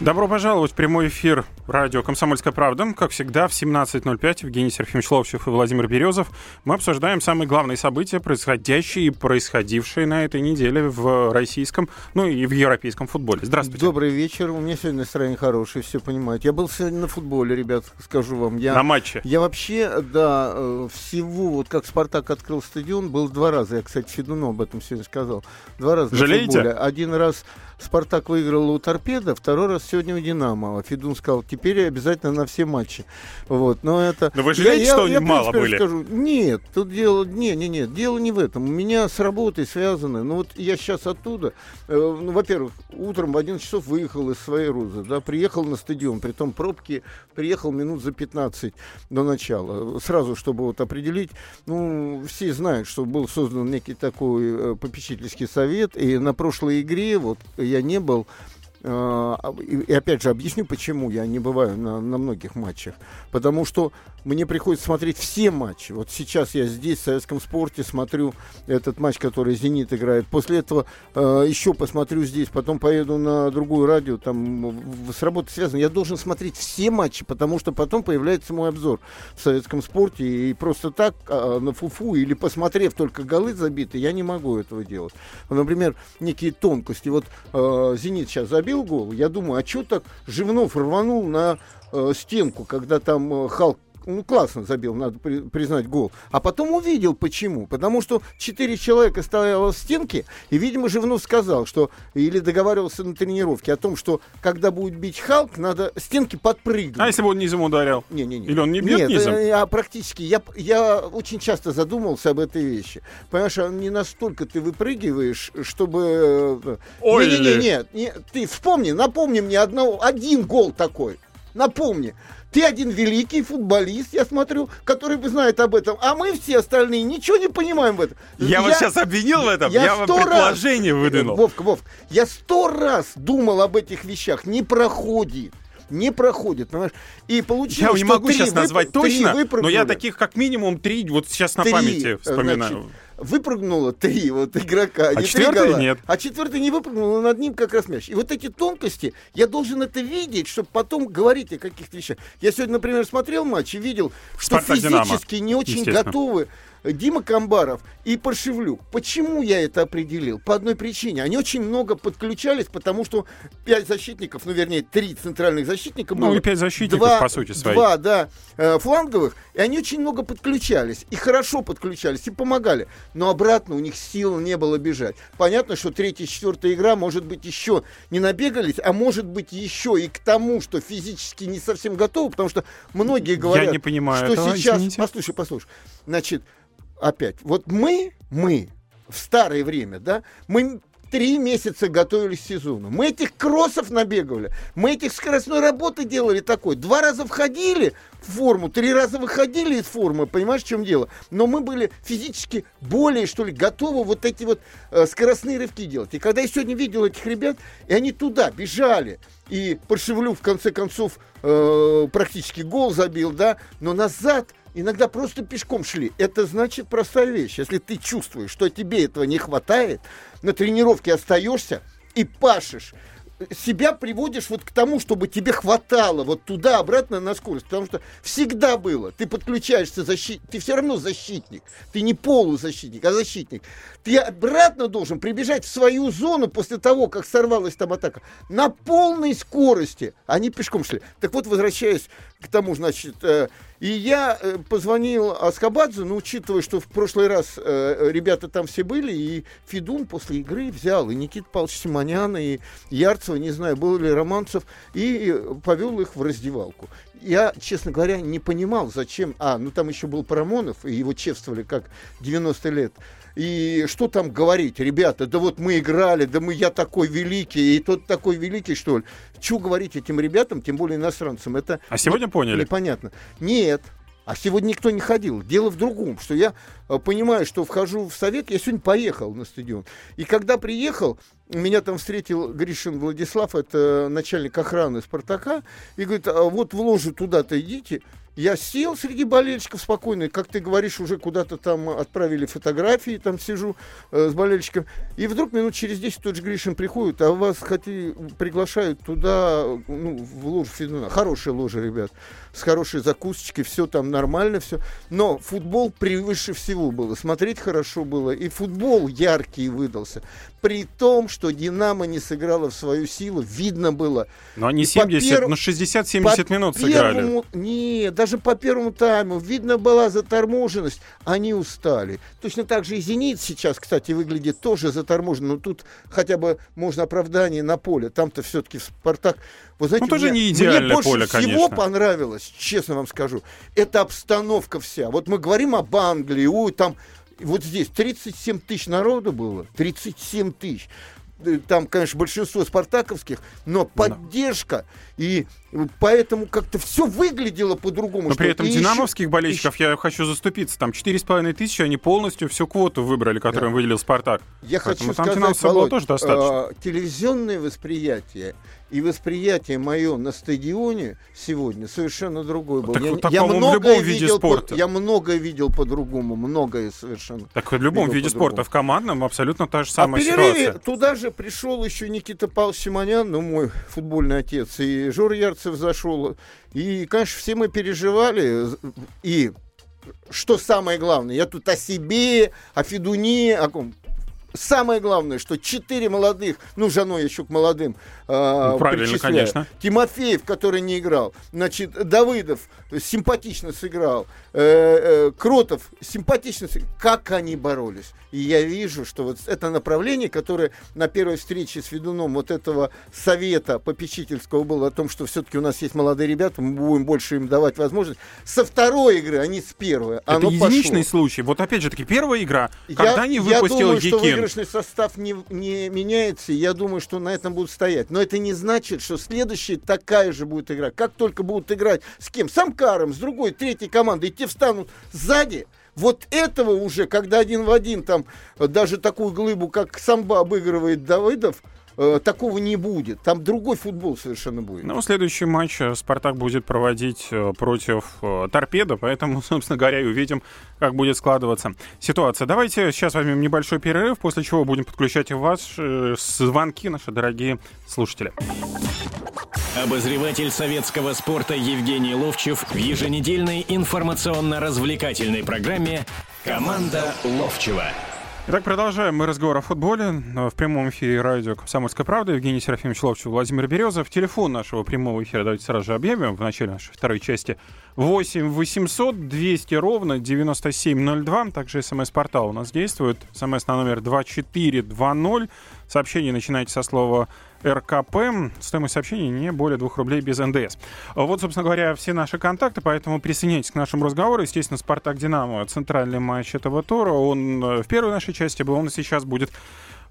Добро пожаловать в прямой эфир радио «Комсомольская правда». Как всегда, в 17.05 Евгений Серафимович Ловчев и Владимир Березов. Мы обсуждаем самые главные события, происходящие и происходившие на этой неделе в российском, ну и в европейском футболе. Здравствуйте. Добрый вечер. У меня сегодня настроение хорошее, все понимаете. Я был сегодня на футболе, ребят, скажу вам. Я, на матче? Я вообще, да, э, всего, вот как «Спартак» открыл стадион, был два раза. Я, кстати, Федуну об этом сегодня сказал. Два раза Жалеете? Один раз Спартак выиграл у Торпеда, второй раз сегодня у Динамо. А Федун сказал, теперь обязательно на все матчи. Вот, но это... Но вы жалеете, я, что я, я, мало были? Скажу, нет, тут дело... Не, не, нет, дело не в этом. У меня с работой связано. Ну вот я сейчас оттуда. Э, ну, во-первых, утром в 11 часов выехал из своей Рузы, да, приехал на стадион, при том пробки, приехал минут за 15 до начала. Сразу, чтобы вот определить, ну, все знают, что был создан некий такой э, попечительский совет, и на прошлой игре, вот, я не был, и опять же объясню, почему я не бываю на, на многих матчах. Потому что мне приходится смотреть все матчи. Вот сейчас я здесь, в советском спорте, смотрю этот матч, который «Зенит» играет. После этого э, еще посмотрю здесь, потом поеду на другую радио, там с работой связано. Я должен смотреть все матчи, потому что потом появляется мой обзор в советском спорте. И просто так э, на фуфу или посмотрев только голы забиты, я не могу этого делать. Например, некие тонкости. Вот э, «Зенит» сейчас забил гол. Я думаю, а что так Живнов рванул на э, стенку, когда там э, Халк ну, классно забил, надо при, признать гол. А потом увидел, почему. Потому что четыре человека стояло в стенке, и, видимо, Живнов сказал, что, или договаривался на тренировке о том, что, когда будет бить Халк, надо стенки подпрыгнуть. А если бы он низом ударил? Не, не, не. Или он не бьет Нет, низом? э, а практически. Я, я очень часто задумывался об этой вещи. Понимаешь, а не настолько ты выпрыгиваешь, чтобы... э, Ой, не, не, не, нет, не, ты вспомни, напомни мне одного, один гол такой. Напомни. Ты один великий футболист, я смотрю, который знает об этом. А мы все остальные ничего не понимаем в этом. Я, вас сейчас обвинил в этом? Я, вам сто раз- выдвинул. Вовка, Вовка, я сто раз думал об этих вещах. Не проходит. Не проходит, понимаешь? И получилось, Я не могу сейчас назвать три точно, но я таких как минимум три вот сейчас на Три, памяти вспоминаю. значит, выпрыгнуло три вот игрока. А не четвертый гола. нет. А четвертый не выпрыгнул, но над ним как раз мяч. И вот эти тонкости, я должен это видеть, чтобы потом говорить о каких-то вещах. Я сегодня, например, смотрел матч и видел, что «Спартак» «Динамо», физически не очень готовы Дима Камбаров и Паршевлюк. Почему я это определил? По одной причине. Они очень много подключались, потому что пять защитников, ну, вернее, три центральных защитника Ну было. и пять защитников, Два- по сути своей. Два, да, э, фланговых, и они очень много подключались, и хорошо подключались, и помогали. Но обратно у них сил не было бежать. Понятно, что третья, четвертая игра, может быть, еще не набегались, а может быть, еще и к тому, что физически не совсем готовы, потому что многие говорят, не понимаю что этого, сейчас... извините. Послушай, послушай. Значит, опять, вот мы, мы в старое время, да, мы три месяца готовились к сезону. Мы этих кроссов набегали, мы этих скоростной работы делали такой. Два раза входили в форму, три раза выходили из формы, понимаешь, в чем дело? Но мы были физически более, что ли, готовы вот эти вот э, скоростные рывки делать. И когда я сегодня видел этих ребят, и они туда бежали, и Паршевлю в конце концов э, практически гол забил, да, но назад иногда просто пешком шли. Это значит простая вещь. Если ты чувствуешь, что тебе этого не хватает, на тренировке остаешься и пашешь, себя приводишь вот к тому, чтобы тебе хватало вот туда-обратно на скорость. Потому что всегда было. Ты подключаешься защит... Ты все равно защитник. Ты не полузащитник, а защитник. Ты обратно должен прибежать в свою зону после того, как сорвалась там атака. На полной скорости. Они пешком шли. Так вот, возвращаясь к тому, значит, э, и я э, позвонил Аскабадзе, но учитывая, что в прошлый раз э, ребята там все были, и Федун после игры взял, и Никита Павлович Симоняна, и Ярцева, не знаю, был ли Романцев, и повел их в раздевалку. Я, честно говоря, не понимал, зачем... А, ну там еще был Парамонов, и его чествовали как 90 лет. И что там говорить, ребята, да вот мы играли, да мы я такой великий, и тот такой великий, что ли. Что говорить этим ребятам, тем более иностранцам, это А сегодня поняли? непонятно. Нет, а сегодня никто не ходил. Дело в другом, что я э, понимаю, что вхожу в совет, я сегодня поехал на стадион. И когда приехал, меня там встретил Гришин Владислав, это начальник охраны Спартака, и говорит, а вот в ложу туда-то идите. Я сел среди болельщиков спокойно, как ты говоришь, уже куда-то там отправили фотографии, там сижу э, с болельщиком. И вдруг минут через 10 тот же Гришин приходит, а вас хоти, приглашают туда, ну, в ложу Федуна. Хорошая ложа, ребят, с хорошей закусочкой, все там нормально, все. Но футбол превыше всего было. Смотреть хорошо было. И футбол яркий выдался. При том, что Динамо не сыграла в свою силу, видно было. Но они 70, пер... ну 60-70 минут сыграли. Нет, даже по первому тайму видно была заторможенность. Они устали. Точно так же и «Зенит» сейчас, кстати, выглядит тоже заторможен. Но тут хотя бы можно оправдание на поле. Там-то все-таки «Спартак» Вы знаете, ну, тоже мне, не идеальное мне больше поле, всего конечно. понравилось, честно вам скажу, это обстановка вся. Вот мы говорим об Англии, ой, там вот здесь 37 тысяч народу было, 37 тысяч. Э, там, конечно, большинство спартаковских, но поддержка и поэтому как-то все выглядело по-другому. Но при этом динамовских еще, болельщиков еще... я хочу заступиться. Там 4,5 тысячи, они полностью всю квоту выбрали, которую да. выделил Спартак. Я Поэтому хочу там сказать, Володь, тоже достаточно. Э, телевизионное восприятие и восприятие мое на стадионе сегодня совершенно другое было. Так, я, так, я многое в виде спорта. По, я многое видел по-другому, многое совершенно. Так в любом виде спорта, в командном абсолютно та же самая а ситуация. туда же пришел еще Никита Павлович Симонян, ну мой футбольный отец, и Жор Ярцев зашел. И, конечно, все мы переживали. И что самое главное, я тут о себе, о Федуне, о ком самое главное, что четыре молодых, ну, женой еще к молодым э, Правильно, конечно. Тимофеев, который не играл, значит, Давыдов симпатично сыграл, э, э, Кротов симпатично сыграл. Как они боролись. И я вижу, что вот это направление, которое на первой встрече с ведуном вот этого совета попечительского было о том, что все-таки у нас есть молодые ребята, мы будем больше им давать возможность. Со второй игры, а не с первой. Это оно единичный пошло. случай. Вот опять же таки, первая игра, когда я, не выпустил я думаю, Якин. что выигрышный состав не, не меняется, я думаю, что на этом будут стоять. Но это не значит, что следующая такая же будет игра. Как только будут играть с кем? С Амкаром, с другой, третьей командой, те встанут сзади, вот этого уже, когда один в один там э, даже такую глыбу, как самба обыгрывает Давыдов, э, такого не будет. Там другой футбол совершенно будет. Ну, следующий матч э, Спартак будет проводить против Торпеда, поэтому, собственно говоря, и увидим, как будет складываться ситуация. Давайте сейчас возьмем небольшой перерыв, после чего будем подключать вас звонки, наши дорогие слушатели. Обозреватель советского спорта Евгений Ловчев в еженедельной информационно-развлекательной программе «Команда Ловчева». Итак, продолжаем мы разговор о футболе. В прямом эфире радио «Комсомольская правда». Евгений Серафимович Ловчев, Владимир Березов. Телефон нашего прямого эфира давайте сразу же объявим в начале нашей второй части. 8 800 200 ровно 9702. Также смс-портал у нас действует. Смс на номер 2420. Сообщение начинайте со слова РКП. Стоимость сообщений не более 2 рублей без НДС. Вот, собственно говоря, все наши контакты, поэтому присоединяйтесь к нашему разговору. Естественно, «Спартак-Динамо» — центральный матч этого тура. Он э, в первой нашей части был, он сейчас будет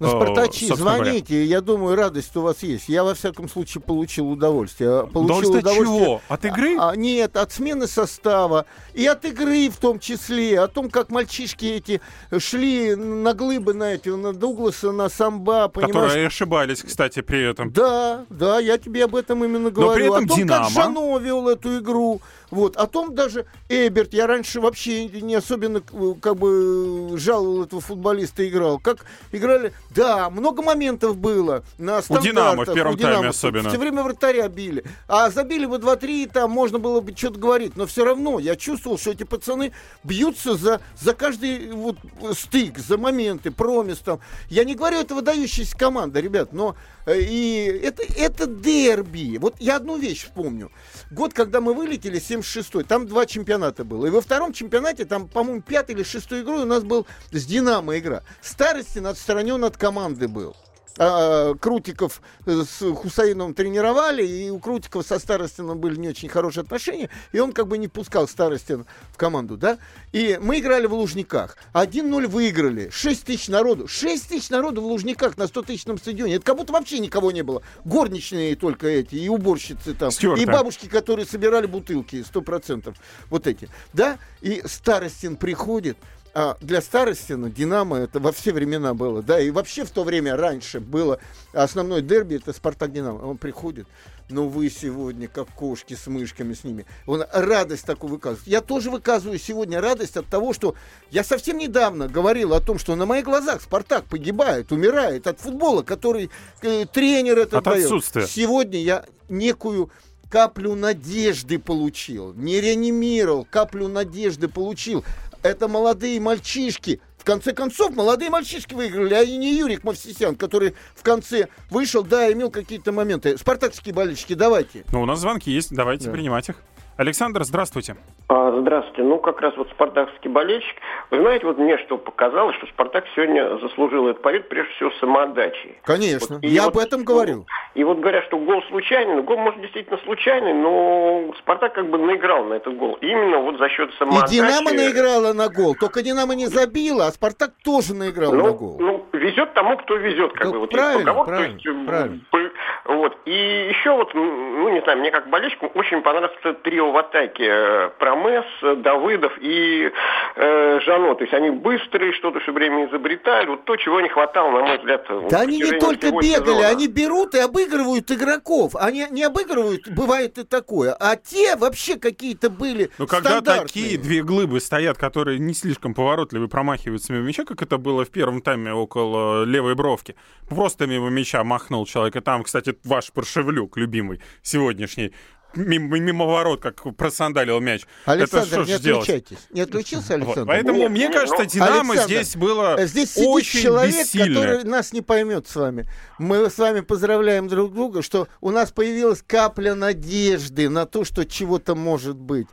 ну, Спартачи, звоните, говоря. я думаю, радость у вас есть. Я, во всяком случае, получил удовольствие. Получил удовольствие чего? От игры? А, нет, от смены состава. И от игры в том числе. О том, как мальчишки эти шли на глыбы на эти, на Дугласа, на Самба, понимаешь? Которые ошибались, кстати, при этом. Да, да, я тебе об этом именно говорю. Но при этом о том, Динамо... как Жано вел эту игру. Вот. О том даже Эберт, я раньше вообще не особенно как бы жаловал этого футболиста, играл. Как играли, да, много моментов было на У Динамо в первом тайме особенно. Все время вратаря били. А забили бы 2-3, там можно было бы что-то говорить. Но все равно я чувствовал, что эти пацаны бьются за, за каждый вот стык, за моменты, промис там. Я не говорю, это выдающаяся команда, ребят, но э, и это, это дерби. Вот я одну вещь вспомню. Год, когда мы вылетели, 76-й, там два чемпионата было. И во втором чемпионате, там, по-моему, пятый или шестой игрой у нас был с «Динамо» игра. Старостин отстранен от команды был. А, Крутиков с Хусаиновым тренировали, и у Крутикова со Старостином были не очень хорошие отношения, и он как бы не пускал Старостин в команду, да? И мы играли в Лужниках. 1-0 выиграли. 6 тысяч народу. 6 тысяч народу в Лужниках на 100 тысячном стадионе. Это как будто вообще никого не было. Горничные только эти, и уборщицы там. Стюарта. И бабушки, которые собирали бутылки, 100%. Вот эти. Да? И Старостин приходит, а для старости, ну, Динамо это во все времена было, да, и вообще в то время раньше было основной дерби, это Спартак-Динамо. Он приходит, но вы сегодня как кошки с мышками с ними. Он радость такую выказывает. Я тоже выказываю сегодня радость от того, что я совсем недавно говорил о том, что на моих глазах Спартак погибает, умирает от футбола, который э, тренер это От дает. отсутствия. Сегодня я некую каплю надежды получил, не реанимировал, каплю надежды получил. Это молодые мальчишки. В конце концов, молодые мальчишки выиграли, а не Юрик Мовсисян, который в конце вышел, да, имел какие-то моменты. Спартакские болельщики, давайте. Ну, у нас звонки есть, давайте Да. принимать их. Александр, здравствуйте. А, Здравствуйте. Ну, как раз вот спартакский болельщик. Вы знаете, вот мне что показалось, что Спартак сегодня заслужил этот победу прежде всего самоотдачей. Конечно, Вот, и я вот, об этом говорю. И вот говорят, что гол случайный, ну, гол, может, действительно случайный, но Спартак как бы наиграл на этот гол. Именно вот за счет И самоотдачи. Динамо наиграла на гол. Только Динамо не забила, а Спартак тоже наиграл на Ну, гол. ну, везет тому, кто везет, как Ну, бы. Вот правильно, руководство, правильно, то есть, правильно. п- Вот. И еще вот, ну, не знаю, мне как болельщику очень понравилось это трио в атаке. э, Промес, э, Давыдов и э, Жано. То есть они быстрые, что-то все время изобретают. Вот то, чего не хватало, на мой взгляд, Да они не только бегали, сезона. они берут и обыгрывают игроков. Они не обыгрывают, бывает и такое. А те вообще какие-то были Ну, когда такие две глыбы стоят, которые не слишком поворотливы, промахиваются мимо мяча, как это было в первом тайме около левой бровки, просто мимо мяча махнул человек. И там, кстати, ваш Паршевлюк, любимый, сегодняшний, мимо, мимо ворот, как просандалил мяч. Александр, это что не делать? отключайтесь. Не отключился, Вот, Александр? Поэтому, Нет, мне нет, кажется, ну, Динамо Александр, здесь было Здесь сидит очень человек, бессильно. который нас не поймет с вами. Мы с вами поздравляем друг друга, что у нас появилась капля надежды на то, что чего-то может быть.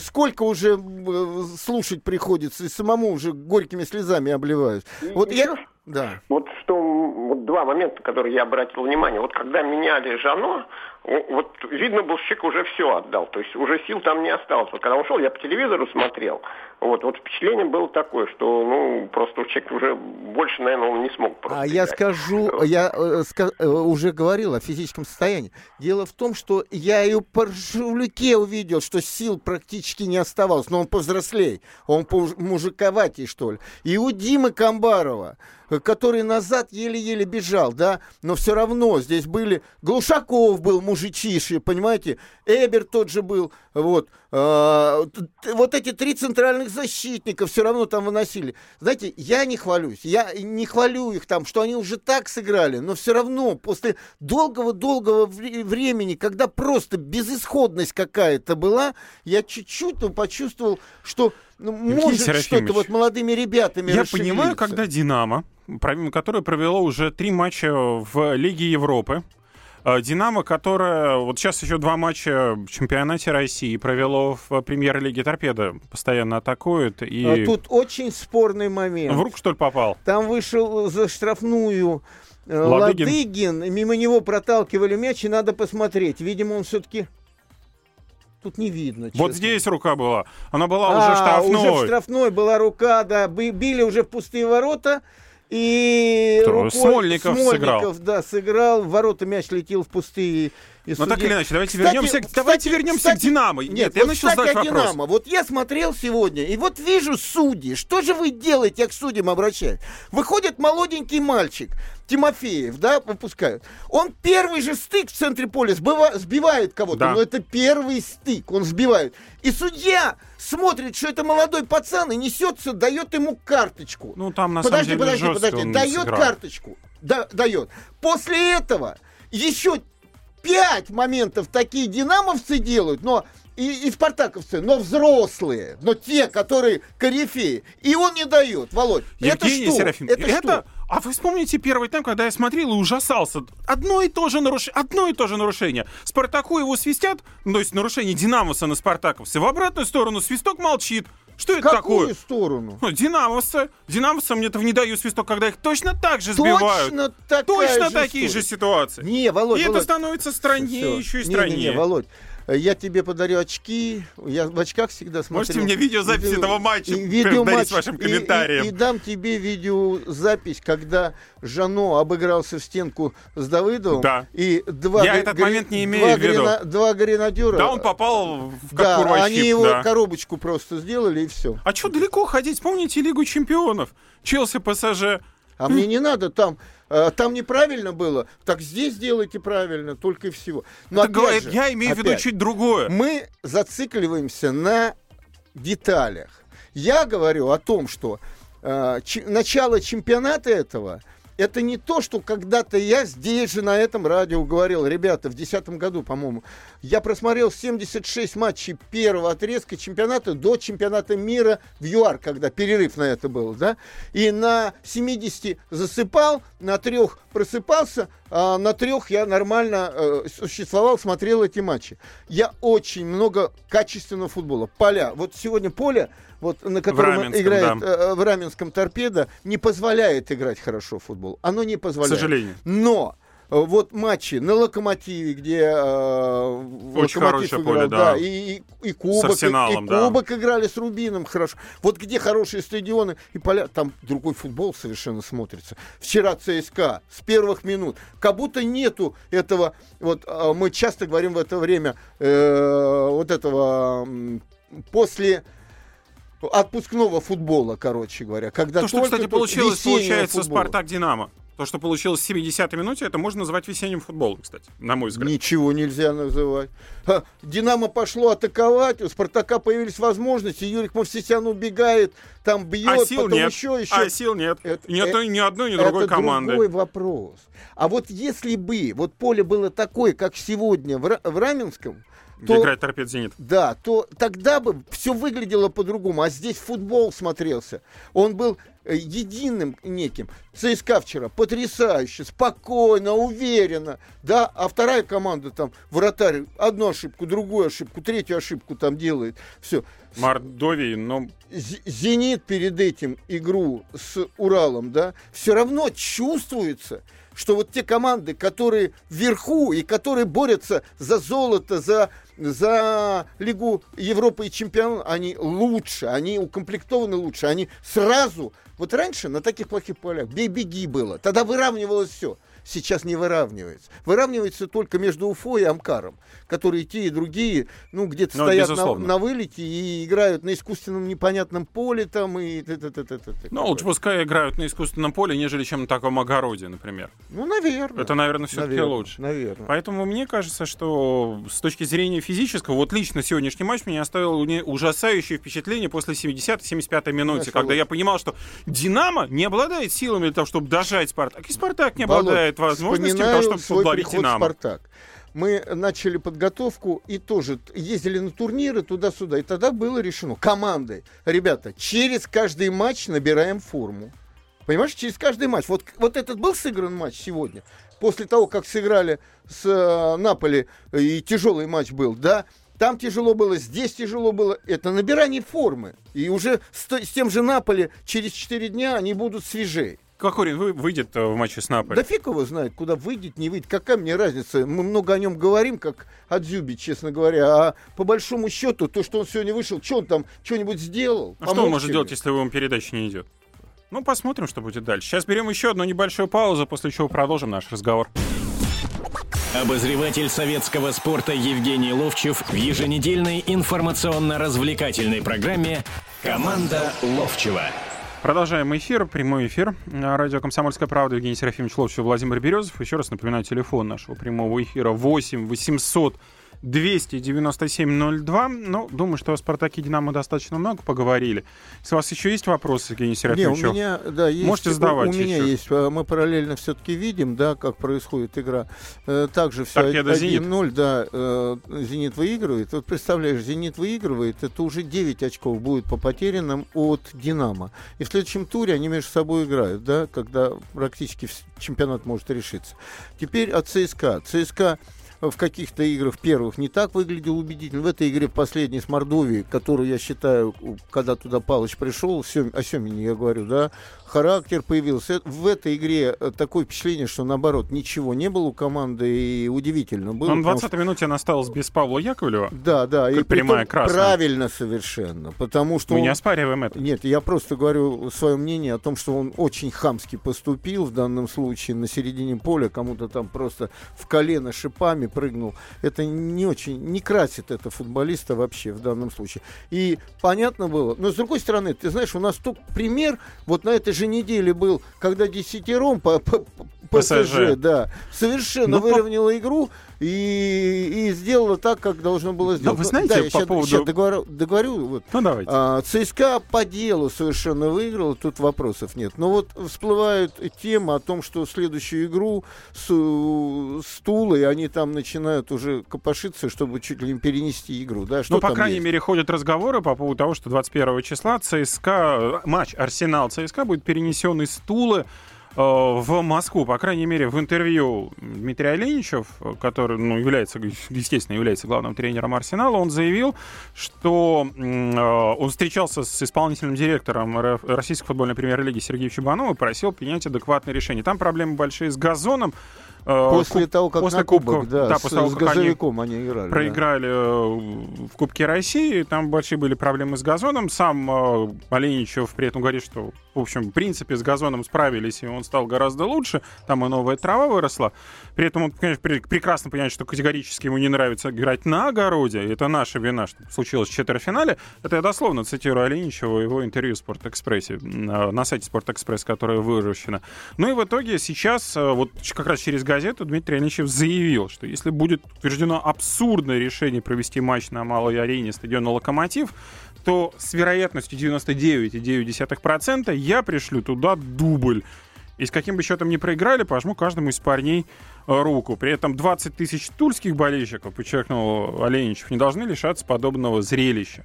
Сколько уже э, слушать приходится, и самому уже горькими слезами обливаюсь. Вот я... Да. Вот что вот два момента, которые я обратил внимание. Вот когда меняли Жано, вот видно был, человек уже все отдал. То есть уже сил там не осталось. Вот когда ушел, я по телевизору смотрел. Вот, вот впечатление было такое, что ну просто человек уже больше, наверное, он не смог просто. А я играть. скажу, я э, ска- э, уже говорил о физическом состоянии. Дело в том, что я и у Паршевлюке увидел, что сил практически не оставалось. Но он повзрослей, он мужиковатей, что ли. И у Димы Камбарова, э, который назад еле-еле бежал, да, но все равно здесь были... Глушаков был мужичиши, понимаете? Эбер тот же был, вот. А, вот эти три центральных защитника все равно там выносили. Знаете, я не хвалюсь, я не хвалю их там, что они уже так сыграли, но все равно после долгого-долгого вре- времени, когда просто безысходность какая-то была, я чуть-чуть ну, почувствовал, что ну, может что-то вот молодыми ребятами Я понимаю, когда Динамо, которое провело уже три матча в Лиге Европы, Динамо, которое вот сейчас еще два матча в чемпионате России провело в премьер-лиге Торпеда, постоянно атакует и А Тут очень спорный момент. в руку что ли попал? Там вышел за штрафную э, Ладыгин. Ладыгин. мимо него проталкивали мяч, и надо посмотреть. Видимо, он все-таки... Тут не видно. Вот честно. здесь рука была. Она была уже А, штрафной. уже в штрафной была рука, да. Би- Били уже в пустые ворота. И Кто? рукой Смольников сыграл. да, сыграл. В ворота мяч летел в пустые. И Но так судья- или иначе, давайте Кстати, вернемся, кстати, давайте вернемся кстати, к Динамо. Нет, Нет, вот, я начал задать вопрос. Динамо. Вот я смотрел сегодня, и вот вижу судьи. Что же вы делаете, я к судьям обращаюсь? Выходит молоденький мальчик, Тимофеев, да, выпускают. Он первый же стык в центре поля сбива- сбивает кого-то. Да. Но это первый стык, он сбивает. И судья смотрит, что это молодой пацан, и несется, дает ему карточку. Ну, там, на подожди, самом деле, подожди, жестко подожди. он Дает сыграл. карточку. Да, дает. После этого еще пять моментов такие динамовцы делают, но и, и спартаковцы, но взрослые, но те, которые корифеи. И он не дает, Володь. Евгений это что? Серафим, это, это, что? а вы вспомните первый тайм, когда я смотрел и ужасался. Одно и то же нарушение, одно и то же нарушение. Спартаку его свистят, то есть нарушение Динамоса на Спартаковце. В обратную сторону свисток молчит. Что это Какую такое? сторону? Ну, Динамовцы. Динамовцам мне этого не даю свисток, когда их точно так же сбивают. Точно такая Точно же такие же история. ситуации. Не, Володь, и это Володь. становится страннее, Всё. еще и Не, страннее. Не, не, Володь. Я тебе подарю очки. Я в очках всегда смотрю. Можете мне видеозапись Видео- этого матча и видеоматч, с вашим и- комментарием? И, и дам тебе видеозапись, когда Жано обыгрался в стенку с Давыдовым. Да. И два, Я гре- этот момент не имею два в виду. грена- два гренадера. Да, он попал в как Да, курва они его да. коробочку просто сделали и все. А что далеко ходить? Помните Лигу чемпионов? Челси, ПСЖ. А мне не надо там. Э, Там неправильно было, так здесь делайте правильно, только и всего. Но Это говорит, же, я имею в виду чуть другое. Мы зацикливаемся на деталях. Я говорю о том, что э, начало чемпионата этого это не то, что когда-то я здесь же на этом радио говорил, ребята, в 2010 году, по-моему, я просмотрел 76 матчей первого отрезка чемпионата до чемпионата мира в ЮАР, когда перерыв на это был, да, и на 70 засыпал, на трех просыпался, а на трех я нормально э, существовал, смотрел эти матчи. Я очень много качественного футбола. Поля. Вот сегодня поле, вот, на котором играет да. э, в Раменском торпеда, не позволяет играть хорошо в футбол. Оно не К позволяет. сожалению. Но э, вот матчи на Локомотиве, где э, Очень Локомотив играл, поле, да. и, и, и Кубок, и- Арсеналом, и, да. Кубок играли с Рубином хорошо. Вот где хорошие стадионы и поля, там другой футбол совершенно смотрится. Вчера ЦСКА с первых минут, как будто нету этого, вот э, мы часто говорим в это время, э, вот этого после отпускного футбола, короче говоря, когда То, что, кстати, получилось, получается, футбола. Спартак-Динамо. То, что получилось в 70-й минуте, это можно назвать весенним футболом, кстати, на мой взгляд. Ничего нельзя называть. Ха, Динамо пошло атаковать, у Спартака появились возможности, Юрик Мовсисян убегает, там бьет, а сил потом нет. еще, еще. А сил нет. Это- ни, одной, ни одной, ни Это другой команды. другой вопрос. А вот если бы вот поле было такое, как сегодня в, Ра- в Раменском, Где то, играет торпед «Зенит». да, то тогда бы все выглядело по-другому. А здесь футбол смотрелся. Он был э, единым неким. ЦСКА вчера потрясающе, спокойно, уверенно. Да, а вторая команда там, вратарь, одну ошибку, другую ошибку, третью ошибку там делает. Все. Мордовии, но Зенит перед этим игру с Уралом, да, все равно чувствуется, что вот те команды, которые вверху и которые борются за золото, за, за Лигу Европы и чемпион, они лучше, они укомплектованы лучше, они сразу... Вот раньше на таких плохих полях бей-беги было, тогда выравнивалось все. Сейчас не выравнивается. Выравнивается только между Уфой и Амкаром, которые те и другие, ну, где-то Ну, стоят на, безусловно. на вылете и играют на искусственном непонятном поле там и ну, лучше пускай играют на искусственном поле, нежели чем на таком огороде, например. Ну, наверное. Это, наверное, все-таки лучше. Наверное. Поэтому мне кажется, что с точки зрения физического, вот лично сегодняшний матч меня оставил ужасающее впечатление после 70-75 минуты, Я когда я понимал, что Динамо не обладает силами для того, чтобы дожать Спартак, и Спартак не Володь, обладает возможностью для того, чтобы в Динамо. «Спартак». Мы начали подготовку и тоже ездили на турниры туда-сюда. И тогда было решено командой. Ребята, через каждый матч набираем форму. Понимаешь, через каждый матч. Вот, вот этот был сыгран матч сегодня. После того, как сыграли с э, Наполи, и тяжелый матч был, да, там тяжело было, здесь тяжело было. Это набирание формы. И уже с, с тем же Наполи через 4 дня они будут свежее. Кокорин вы- выйдет э, в матче с Наполи. Да фиг его знает, куда выйдет, не выйдет. Какая мне разница? Мы много о нем говорим, как о Дзюбе, честно говоря. А по большому счету, то, что он сегодня вышел, что он там что-нибудь сделал? А что он может делать, если вам передача не идет? Ну, посмотрим, что будет дальше. Сейчас берем еще одну небольшую паузу, после чего продолжим наш разговор. Обозреватель советского спорта Евгений Ловчев в еженедельной информационно-развлекательной программе «Команда Ловчева». Продолжаем эфир, прямой эфир. Радио «Комсомольская правда», Евгений Серафимович Ловчев, Владимир Березов. Еще раз напоминаю, телефон нашего прямого эфира 8 800 297 02. Ну, думаю, что о «Спартаке» «Динамо» достаточно много поговорили. Если у вас еще есть вопросы, Евгений Не, у Серафимович? меня, да, есть, Можете задавать У, меня еще. есть. а, Мы параллельно все-таки видим, да, как происходит игра. Э, Также все Торпедо «Зенит». 1-0, да, э, Зенит выигрывает. Вот представляешь, Зенит выигрывает, это уже 9 очков будет по потерянным от Динамо. И в следующем туре они между собой играют, да, когда практически чемпионат может решиться. Теперь от ЦСКА. ЦСКА в каких-то играх первых не так выглядел убедительно. В этой игре последней с Мордовией, которую я считаю, когда туда Палыч пришел, о Семине я говорю, да, характер появился. В этой игре э, такое впечатление, что наоборот ничего не было у команды и удивительно было. Он в 20 что... минуте она осталась без Павла Яковлева. Да, да. Как и прямая красная. Правильно совершенно. Потому что Мы он... не оспариваем это. Нет, я просто говорю свое мнение о том, что он очень хамски поступил в данном случае на середине поля, кому-то там просто в колено шипами прыгнул. Это не очень, не красит это футболиста вообще в данном случае. И понятно было. Но с другой стороны, ты знаешь, у нас тут пример вот на этой же неделе был, когда десятером по, по, ПСЖ, да, совершенно ну, выровняла по... игру и, и сделала так, как должно было сделать. Но вы знаете, да, по я сейчас, поводу... сейчас договорю, договорю вот. Ну, давайте. А, ЦСКА по делу совершенно выиграл, тут вопросов нет. Но вот всплывает тема о том, что следующую игру с, с Тулой они там начинают уже копошиться, чтобы чуть ли не перенести игру. Да? Что ну, по крайней есть? мере, ходят разговоры по поводу того, что 21 числа ЦСКА, матч Арсенал-ЦСКА будет перенесен из Тулы Э, в Москву, по крайней мере, в интервью Дмитрий Оленичев, который, ну, является, естественно, является главным тренером Арсенала, он заявил, что э, он встречался с исполнительным директором Российской футбольной премьер-лиги Сергеем Чебановым и просил принять адекватное решение. Там проблемы большие с газоном, Э, после Куб, того, как после на Кубок, да, да, после того, с как газовиком они, они играли. Проиграли да. Э, в Кубке России, там большие были проблемы с газоном. Сам э, Оленичев при этом говорит, что, в общем, в принципе, с газоном справились, и он стал гораздо лучше. Там и новая трава выросла. При этом он, конечно, прекрасно понимает, что категорически ему не нравится играть на огороде. Это наша вина, что случилось в четвертьфинале. Это я дословно цитирую Оленичева, его интервью в Спортэкспрессе, на сайте Спортэкспресс, которое выращено. Ну и в итоге сейчас, вот как раз через газету Дмитрий Ильичев заявил, что если будет утверждено абсурдное решение провести матч на малой арене стадиона «Локомотив», то с вероятностью 99,9% я пришлю туда дубль. И с каким бы счетом ни проиграли, пожму каждому из парней э, руку. При этом 20 тысяч тульских болельщиков, подчеркнул Оленичев, не должны лишаться подобного зрелища.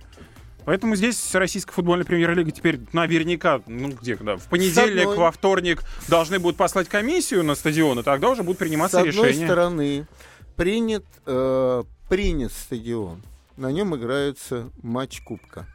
Поэтому здесь российская футбольная премьер-лига теперь наверняка, ну где, когда, в понедельник, во вторник должны будут послать комиссию на стадион, и тогда уже будут приниматься решения. С одной стороны, принят, э, принят стадион, на нем играется матч Кубка.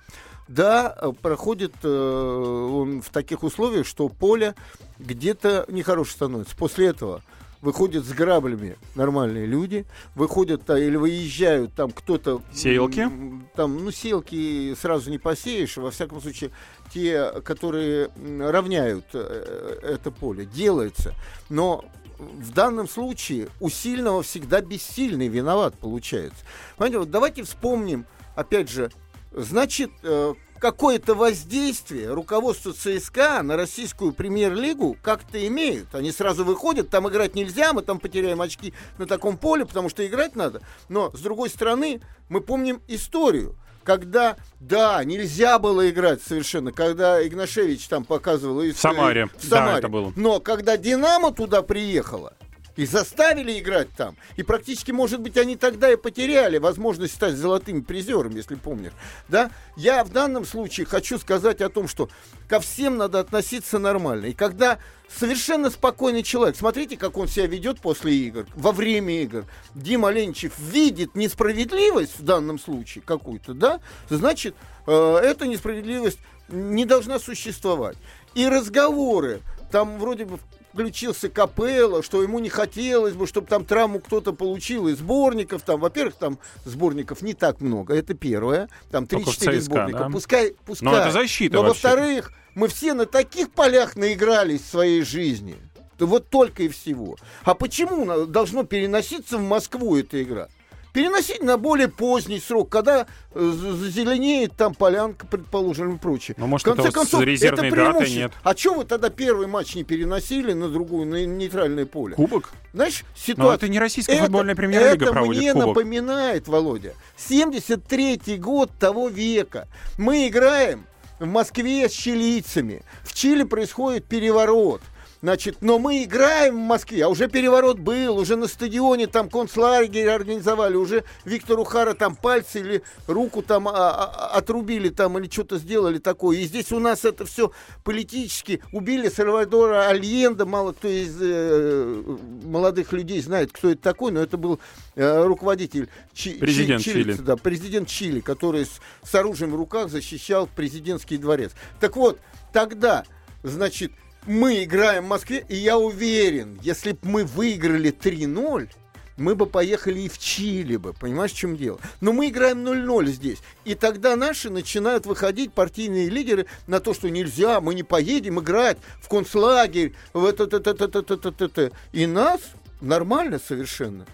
Да, проходит э, он в таких условиях, что поле где-то нехорошее становится. После этого выходят с граблями нормальные люди, выходят а, или выезжают там кто-то... Сеялки? Там, ну, сеялки сразу не посеешь, во всяком случае, те, которые равняют э, это поле, делается. Но в данном случае у сильного всегда бессильный виноват получается. Понимаете, вот давайте вспомним, опять же, значит, э, какое-то воздействие руководство ЦСКА на российскую премьер-лигу как-то имеют. Они сразу выходят, там играть нельзя, мы там потеряем очки на таком поле, потому что играть надо. Но, с другой стороны, мы помним историю когда, да, нельзя было играть совершенно, когда Игнашевич там показывал... В Самаре. В Самаре. Да, это было. Но когда Динамо туда приехала, и заставили играть там. И практически, может быть, они тогда и потеряли возможность стать золотым призером, если помнишь. Да? Я в данном случае хочу сказать о том, что ко всем надо относиться нормально. И когда совершенно спокойный человек, смотрите, как он себя ведет после игр, во время игр, Дима Ленчев видит несправедливость в данном случае какую-то, да, значит, э, эта несправедливость не должна существовать. И разговоры там вроде бы включился Капелло, что ему не хотелось бы, чтобы там травму кто-то получил из сборников. Там, во-первых, там сборников не так много, это первое. Там 3-4 сборника. Да? Пускай, пускай. Но это защита Но, во-вторых, мы все на таких полях наигрались в своей жизни. Вот только и всего. А почему должно переноситься в Москву эта игра? Переносить на более поздний срок, когда э, зеленеет там полянка, предположим, и прочее. Ну, может, в конце это концов, это даты нет. А что вы тогда первый матч не переносили на другую, на нейтральное поле? Кубок? Знаешь, ситуация... Но это не российская это, футбольная премьер-лига это проводит мне кубок. напоминает, Володя, 73-й год того века. Мы играем в Москве с чилийцами. В Чили происходит переворот. Значит, но мы играем в Москве, а уже переворот был, уже на стадионе там концлагерь организовали, уже Виктору Хара там пальцы или руку там а, а, отрубили там или что-то сделали такое. И здесь у нас это все политически. Убили Сальвадора Альенда, мало кто из э, молодых людей знает, кто это такой, но это был э, руководитель Чи, президент Чи, Чили. Да, президент Чили, который с, с оружием в руках защищал президентский дворец. Так вот, тогда, значит, мы играем в Москве, и я уверен, если бы мы выиграли 3-0, мы бы поехали и в Чили бы, понимаешь, в чем дело? Но мы играем 0-0 здесь. И тогда наши начинают выходить, партийные лидеры, на то, что нельзя, мы не поедем играть в концлагерь, в это, это, это, это, это, это, это. И нас нормально совершенно.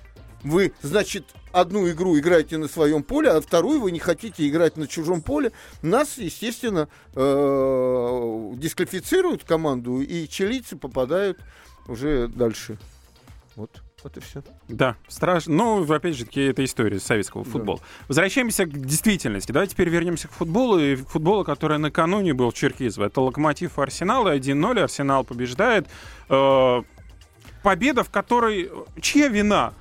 Вы, значит, одну игру играете на своем поле, а вторую вы не хотите играть на чужом поле. Нас, естественно, э, дисквалифицируют команду, и чилийцы попадают уже дальше. Вот. Вот и все. Да, страшно. Ну, опять же таки, это история советского футбола. Да. Возвращаемся к действительности. Давайте теперь вернемся к футболу. И футболу, который накануне был в Черкизово. Это Локомотив Арсенал. 1-0. Арсенал побеждает. Э, победа, в которой... Чья вина?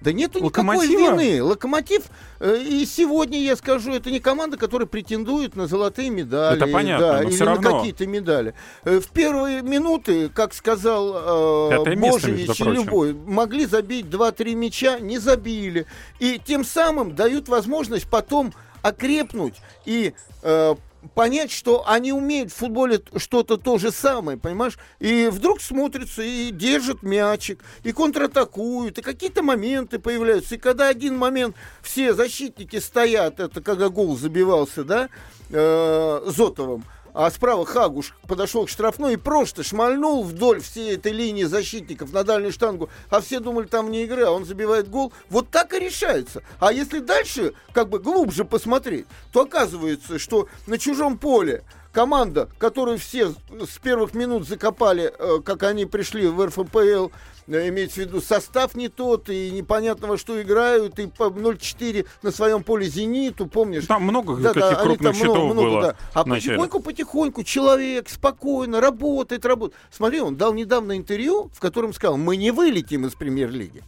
Да нету никакой вины. Локомотив, э, и сегодня я скажу, это не команда, которая претендует на золотые медали. Это понятно, да, но или все на равно. какие-то медали. Э, в первые минуты, как сказал э, Божевич и Любой, могли забить 2-3 мяча, не забили. И тем самым дают возможность потом окрепнуть и э, понять, что они умеют в футболе что-то то же самое, понимаешь? И вдруг смотрятся и держат мячик, и контратакуют, и какие-то моменты появляются. И когда один момент все защитники стоят, это когда гол забивался, да, э, Зотовым, а справа Хагуш подошел к штрафной и просто шмальнул вдоль всей этой линии защитников на дальнюю штангу, а все думали, там не игра, он забивает гол. Вот так и решается. А если дальше, как бы глубже посмотреть, то оказывается, что на чужом поле команда, которую все с первых минут закопали, э, как они пришли в РФПЛ, э, имеется в виду состав не тот, и непонятного что играют, и по 0-4 на своем поле «Зениту», помнишь? Там много да, каких да, крупных счетов много, много, было. Да. А потихоньку-потихоньку человек спокойно работает, работает. Смотри, он дал недавно интервью, в котором сказал, мы не вылетим из премьер-лиги.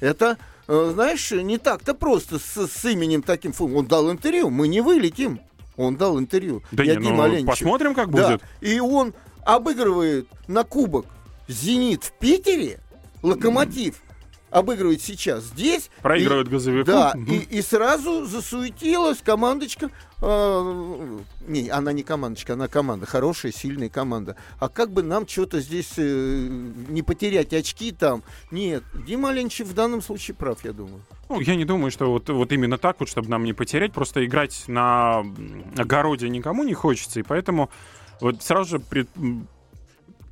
Это, э, знаешь, не так-то просто с, с именем таким. Он дал интервью, мы не вылетим. Он дал интервью. Да не, ну, посмотрим, как будет. Да. И он обыгрывает на кубок «Зенит» в Питере, «Локомотив» обыгрывает сейчас здесь. Проигрывает и, газовику. Да, и, и сразу засуетилась командочка. Э, не, она не командочка, она команда. Хорошая, сильная команда. А как бы нам что-то здесь э, не потерять очки там? Нет, Дима Ленчев в данном случае прав, я думаю. Ну, я не думаю, что вот, вот именно так вот, чтобы нам не потерять. Просто играть на огороде никому не хочется. И поэтому вот сразу же пред,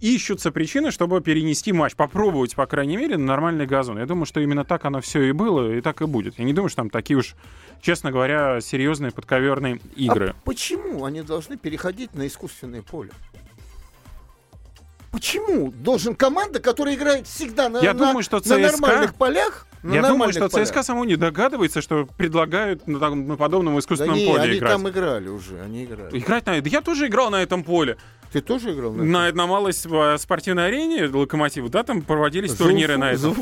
ищутся причины, чтобы перенести матч, попробовать, по крайней мере, на нормальный газон. Я думаю, что именно так оно все и было, и так и будет. Я не думаю, что там такие уж, честно говоря, серьезные подковерные игры. А почему они должны переходить на искусственное поле? Почему должен команда, которая играет всегда на, Я на, думаю, что ЦСКА... на нормальных полях, на Я думаю, что полях. ЦСКА само не догадывается, что предлагают на, на подобном искусственном да не, поле они играть. там играли уже, они играли. Играть на... Да я тоже играл на этом поле. Ты тоже играл на, на, на малой спортивной арене Локомотива, да, там проводились за турниры уфу, на этом.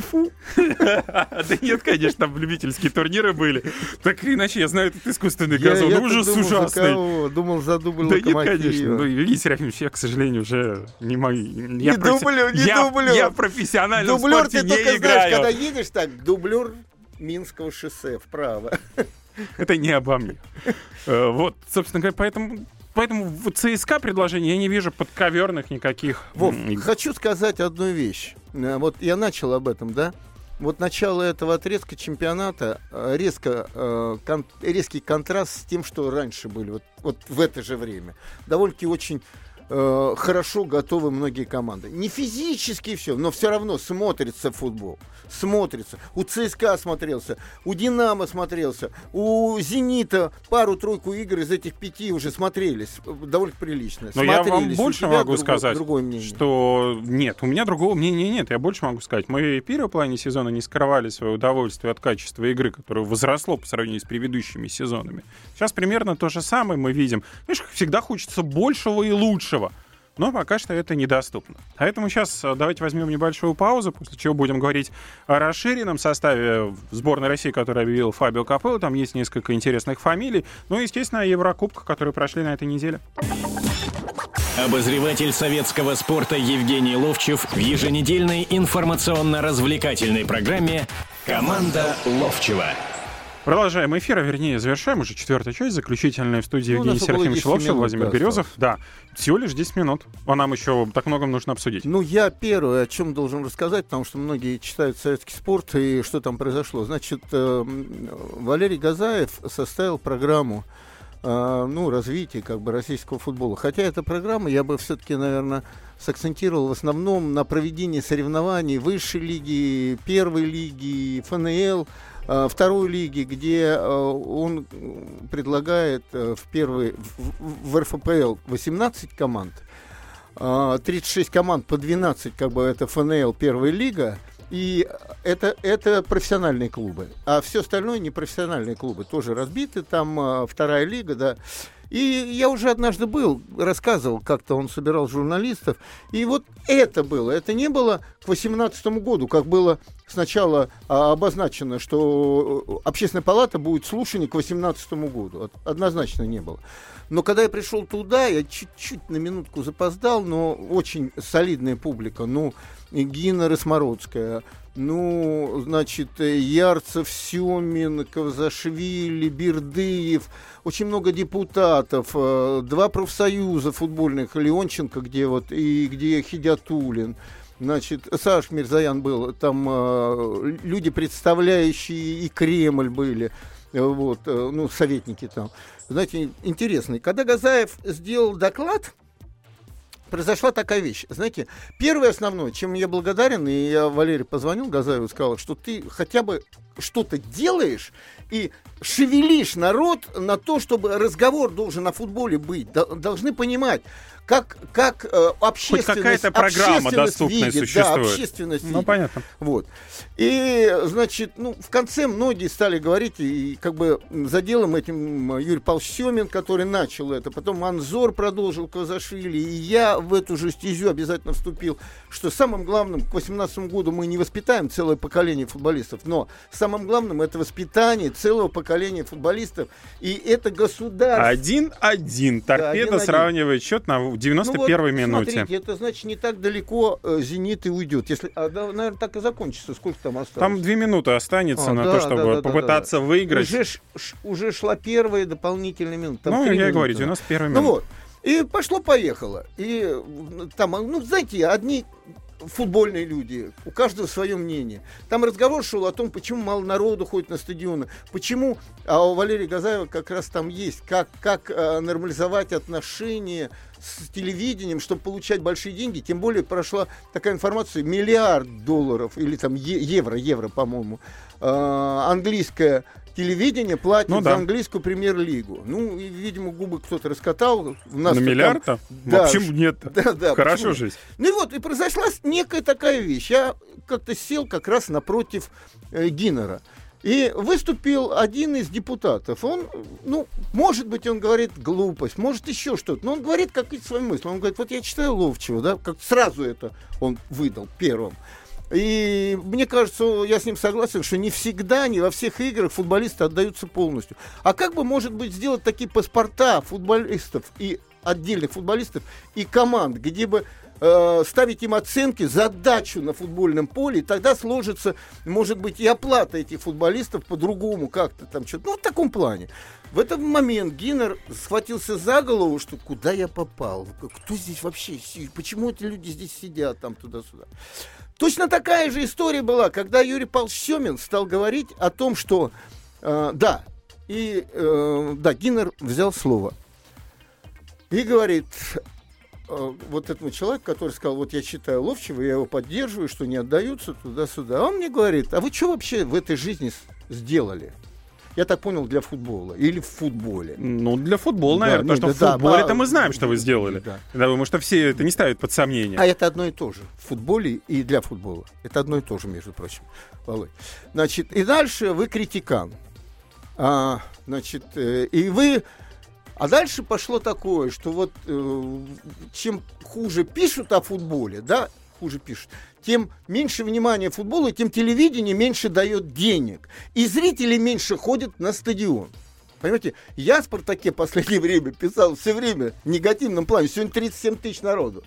Да нет, конечно, там любительские турниры были. Так или иначе, я знаю этот искусственный газон. Ужас ужасный. Думал, за дубль Да нет, конечно. Ну, Евгений Серафимович, я, к сожалению, уже не могу. Не дублю, не дублю. Я профессионально в спорте не играю. когда едешь так, дублер Минского шоссе вправо. Это не обо мне. Э, вот, собственно говоря, поэтому поэтому в ЦСКА предложение я не вижу подковерных никаких. Вов, хочу сказать одну вещь. Э, вот я начал об этом, да? Вот начало этого отрезка чемпионата э, резко, э, кон, резкий контраст с тем, что раньше были, вот, вот в это же время. Довольно-таки очень э, хорошо готовы многие команды. Не физически все, но все равно смотрится футбол. Смотрится. У ЦСКА смотрелся, у Динамо смотрелся, у Зенита пару-тройку игр из этих пяти уже смотрелись. Довольно прилично. Но смотрелись. я вам больше могу другое, сказать, другое мнение. что нет, у меня другого мнения нет. Я больше могу сказать. Мы в первом плане сезона не скрывали свое удовольствие от качества игры, которое возросло по сравнению с предыдущими сезонами. Сейчас примерно то же самое мы видим. Знаешь, всегда хочется большего и лучшего. но пока что это недоступно. Поэтому сейчас э, давайте возьмем небольшую паузу, после чего будем говорить о расширенном составе сборной России, который объявил Фабио Капелло. Там есть несколько интересных фамилий. Ну и, естественно, о Еврокубках, которые прошли на этой неделе. Обозреватель советского спорта Евгений Ловчев в еженедельной информационно-развлекательной программе «Команда Ловчева». Продолжаем эфир, а вернее завершаем уже четвертую часть, заключительная в студии ну, Евгений Серафимович Ловчев, Владимир да, Березов. Да, всего лишь 10 минут, а нам еще так много нужно обсудить. Ну, я первое, о чем должен рассказать, потому что многие читают советский спорт и что там произошло. Значит, э, Валерий Газаев составил программу э, ну, развития как бы российского футбола. Хотя эта программа, я бы все-таки, наверное, сакцентировал в основном на проведении соревнований высшей лиги, первой лиги, ФНЛ, второй лиги, где э, он предлагает э, в первой в, в РФПЛ 18 команд, 36 команд по 12, как бы это ФНЛ первая лига, и это, это профессиональные клубы. А все остальное не профессиональные клубы. Тоже разбиты. Там вторая лига, да. И я уже однажды был, рассказывал, как-то он собирал журналистов. И вот это было. Это не было к 2018 году, как было сначала а, обозначено, что э, общественная палата будет слушание к 2018 году. Однозначно не было. Но когда я пришел туда, я чуть-чуть на минутку запоздал, но очень солидная публика. Ну, Гина Росмородская, ну, значит, Ярцев, Семин, Кавзашвили, Бердыев, очень много депутатов, э, два профсоюза футбольных, Леонченко, где вот, и где Хидятулин. Значит, Саш Мирзаян был, там э, люди, представляющие и Кремль были, вот, э, ну, советники там. Знаете, интересный. Когда Газаев сделал доклад, произошла такая вещь. Знаете, первое основное, чем я благодарен, и я Валерий позвонил Газаеву и сказал, что ты хотя бы что-то делаешь и шевелишь народ на то, чтобы разговор должен о футболе быть. Должны понимать, как, как э, общественность... Хоть какая-то программа доступная видит, существует. Да, общественность Ну, видит. понятно. Вот. И, значит, ну, в конце многие стали говорить, и как бы за делом этим Юрий Павлович Семин, который начал это, потом Анзор продолжил Казашвили, и я в эту же стезю обязательно вступил, что самым главным к 2018 году мы не воспитаем целое поколение футболистов, но самым главным это воспитание целого поколения футболистов, и это государство... Один-один. Торпеда да, сравнивает счет на 91-й ну, вот, минуте. Смотрите, это значит не так далеко э, «Зенит» и уйдет. Если, а, да, наверное, так и закончится. Сколько там осталось? Там две минуты останется а, на да, то, чтобы да, да, попытаться да, да. выиграть. Уже, ш, уже шла первая дополнительная минута. ну, я и говорю, 91 минута. Ну вот. И пошло-поехало. И там, ну, знаете, одни футбольные люди, у каждого свое мнение. Там разговор шел о том, почему мало народу ходит на стадионы, почему, а у Валерия Газаева как раз там есть, как, как э, нормализовать отношения с телевидением, чтобы получать большие деньги. Тем более прошла такая информация, миллиард долларов, или там евро, евро, по-моему, э, английская телевидение платит ну, да. за английскую премьер-лигу. Ну, и, видимо, губы кто-то раскатал. У нас На миллиард? Там... Да, почему нет? Да, да. Хорошо почему? жить. Ну и вот, и произошла некая такая вещь. Я как-то сел как раз напротив э, Гиннера. И выступил один из депутатов. Он, ну, может быть, он говорит глупость, может еще что-то, но он говорит какие-то свои мысли. Он говорит, вот я читаю Ловчего, да, как сразу это он выдал первым. И мне кажется, я с ним согласен, что не всегда, не во всех играх футболисты отдаются полностью. А как бы, может быть, сделать такие паспорта футболистов и отдельных футболистов и команд, где бы э, ставить им оценки, задачу на футбольном поле, и тогда сложится, может быть, и оплата этих футболистов по-другому как-то там что-то. Ну, в таком плане. В этот момент Гиннер схватился за голову, что куда я попал, кто здесь вообще, почему эти люди здесь сидят там туда-сюда. Точно такая же история была, когда Юрий Павлович Семин стал говорить о том, что э, да, и э, да, Гиннер взял слово и говорит, э, вот этому человеку, который сказал, вот я читаю Ловчева, я его поддерживаю, что не отдаются туда-сюда. Он мне говорит, а вы что вообще в этой жизни сделали? Я так понял, для футбола или в футболе. Ну, для футбола, наверное, да, потому что да, в футболе-то да, мы знаем, что вы сделали. Да. Я думаю, что все это не ставят под сомнение. А это одно и то же. В футболе и для футбола. Это одно и то же, между прочим. Володь. Значит, и дальше вы критикан. А, значит, э, и вы А дальше пошло такое, что вот э, чем хуже пишут о футболе, да, хуже пишут, тем меньше внимания футболу, тем телевидение меньше дает денег. И зрители меньше ходят на стадион. Понимаете, я в «Спартаке» в последнее время писал все время в негативном плане. Сегодня 37 тысяч народу.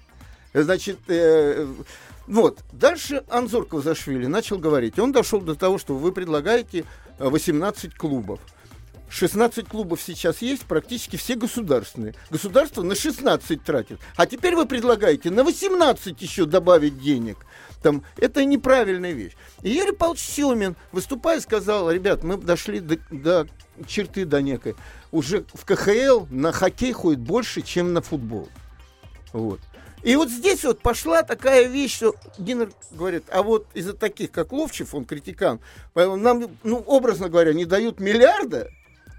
Значит, э, вот. Дальше Анзор Кавзашвили начал говорить. Он дошел до того, что вы предлагаете 18 клубов. 16 клубов сейчас есть, практически все государственные. Государство на 16 тратит. А теперь вы предлагаете на 18 еще добавить денег. Там, это неправильная вещь. И Юрий Павлович Семин, выступая, сказал, ребят, мы дошли до, до черты до некой. Уже в КХЛ на хоккей ходит больше, чем на футбол. Вот. И вот здесь вот пошла такая вещь, что Гиннер говорит, а вот из-за таких, как Ловчев, он критикан, нам, ну, образно говоря, не дают миллиарда,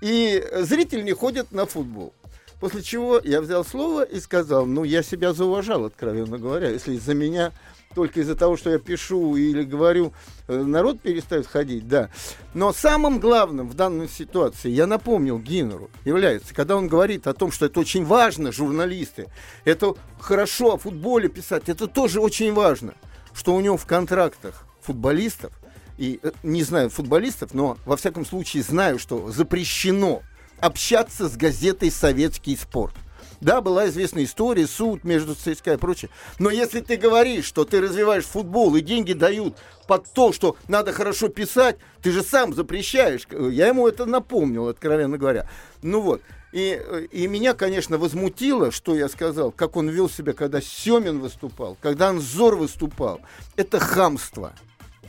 и зрители не ходят на футбол. После чего я взял слово и сказал, ну, я себя зауважал, откровенно говоря, если из-за меня только из-за того, что я пишу или говорю, э, народ перестает ходить, да. Но самым главным в данной ситуации, я напомнил Гиннеру, является, когда он говорит о том, что это очень важно, журналисты, это хорошо о футболе писать, это тоже очень важно, что у него в контрактах футболистов, и э, не знаю футболистов, но во всяком случае знаю, что запрещено общаться с газетой «Советский спорт». Да, была известная история, суд между ЦСКА и прочее. Но если ты говоришь, что ты развиваешь футбол и деньги дают под то, что надо хорошо писать, ты же сам запрещаешь. Я ему это напомнил, откровенно говоря. Ну вот. И, и меня, конечно, возмутило, что я сказал, как он вел себя, когда Семин выступал, когда Анзор выступал. Это хамство.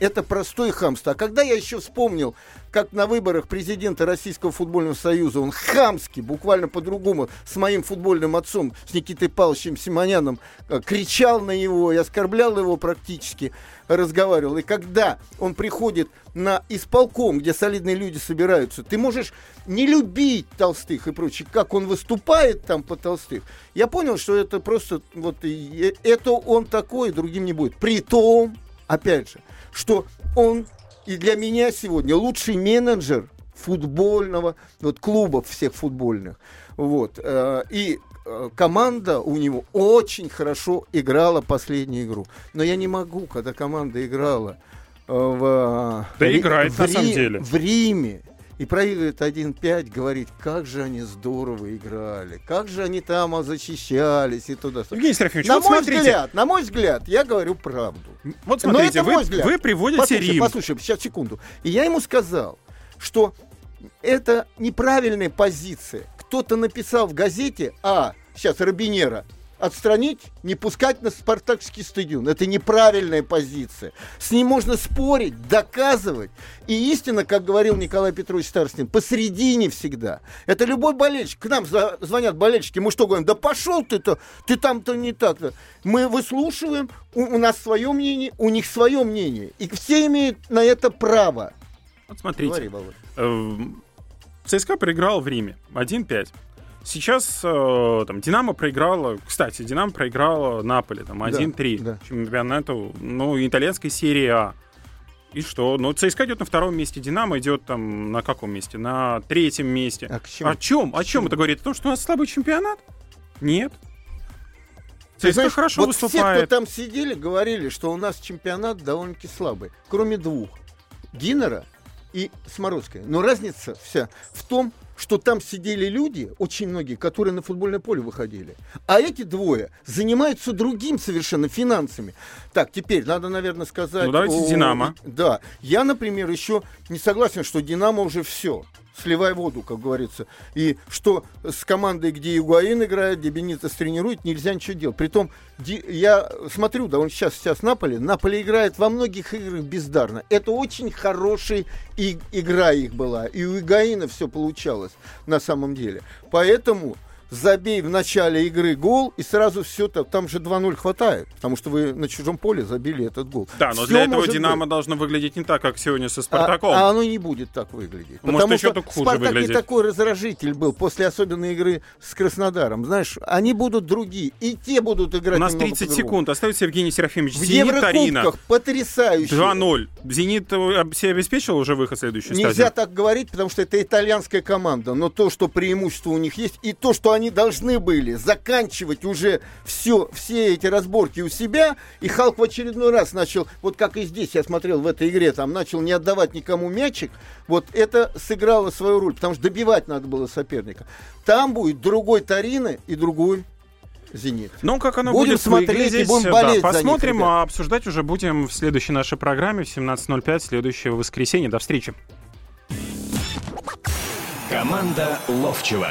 Это простое хамство. А когда я еще вспомнил, как на выборах президента Российского футбольного союза он хамски, буквально по-другому, с моим футбольным отцом, с Никитой Павловичем Симоняном, э, кричал на него и оскорблял его практически, разговаривал. И когда он приходит на исполком, где солидные люди собираются, ты можешь не любить Толстых и прочее, как он выступает там по Толстых. Я понял, что это просто вот это он такой, другим не будет. При том, опять же, что он и для меня сегодня лучший менеджер футбольного, вот клубов всех футбольных. Вот. Э, и э, команда у него очень хорошо играла последнюю игру. Но я не могу, когда команда играла э, в, да играет, в, на самом деле. в Риме, и проигрывает 1-5, говорит, как же они здорово играли, как же они там защищались и туда. Евгений Серафимович, на вот мой смотрите. взгляд, на мой взгляд, я говорю правду. Вот смотрите, вы, вы приводите послушай, Рим. Послушай, сейчас секунду. И я ему сказал, что это неправильная позиция. Кто-то написал в газете, а, сейчас Робинера, отстранить, не пускать на спартакский стадион. Это неправильная позиция. С ним можно спорить, доказывать. И истина, как говорил Николай Петрович Старостин, посередине всегда. Это любой болельщик. К нам звонят болельщики, мы что говорим, да пошел ты-то, ты там-то не так-то. Мы выслушиваем, у, у нас свое мнение, у них свое мнение. И все имеют на это право. Вот смотрите, Говори, эм, ЦСКА проиграл в Риме 1-5. Сейчас э, там Динамо проиграла, кстати, Динамо проиграла Наполе там 1-3 да, да. чемпионату, ну, итальянской серии А. И что? Ну, ЦСКА идет на втором месте, Динамо идет там на каком месте? На третьем месте. А к чему? О чем? О чем это говорит? О том, что у нас слабый чемпионат? Нет. ЦСКА знаешь, хорошо вот выступает. Все, кто там сидели, говорили, что у нас чемпионат довольно-таки слабый. Кроме двух. Гиннера и Смородская. Но разница вся в том, что там сидели люди, очень многие, которые на футбольное поле выходили. А эти двое занимаются другим совершенно финансами. Так, теперь надо, наверное, сказать... Ну, давайте о... «Динамо». Да. Я, например, еще не согласен, что «Динамо» уже все сливай воду, как говорится. И что с командой, где Игуаин играет, где Бенитес тренирует, нельзя ничего делать. Притом, я смотрю, да, он сейчас, сейчас Наполе, Наполе играет во многих играх бездарно. Это очень хорошая игра их была. И у Игуаина все получалось на самом деле. Поэтому забей в начале игры гол, и сразу все, там же 2-0 хватает, потому что вы на чужом поле забили этот гол. Да, но все для этого Динамо быть. должно выглядеть не так, как сегодня со Спартаком. А, а оно не будет так выглядеть. Может, потому еще что хуже Спартак выглядит. не такой раздражитель был после особенной игры с Краснодаром. Знаешь, они будут другие, и те будут играть У нас 30 секунд. Остается Евгений Серафимович. В Еврокубках потрясающе. 2-0. «Зенит» себе обеспечил уже выход в следующую Нельзя стадию? так говорить, потому что это итальянская команда. Но то, что преимущество у них есть, и то, что они должны были заканчивать уже все, все эти разборки у себя, и Халк в очередной раз начал, вот как и здесь я смотрел в этой игре, там начал не отдавать никому мячик, вот это сыграло свою роль, потому что добивать надо было соперника. Там будет другой Тарина и другой Зенит. Ну, как оно Будем будет смотреть и выглядеть, будем да, болеть за них, посмотрим, ребят. а обсуждать уже будем в следующей нашей программе в 17.05 следующего воскресенья. До встречи. Команда Ловчева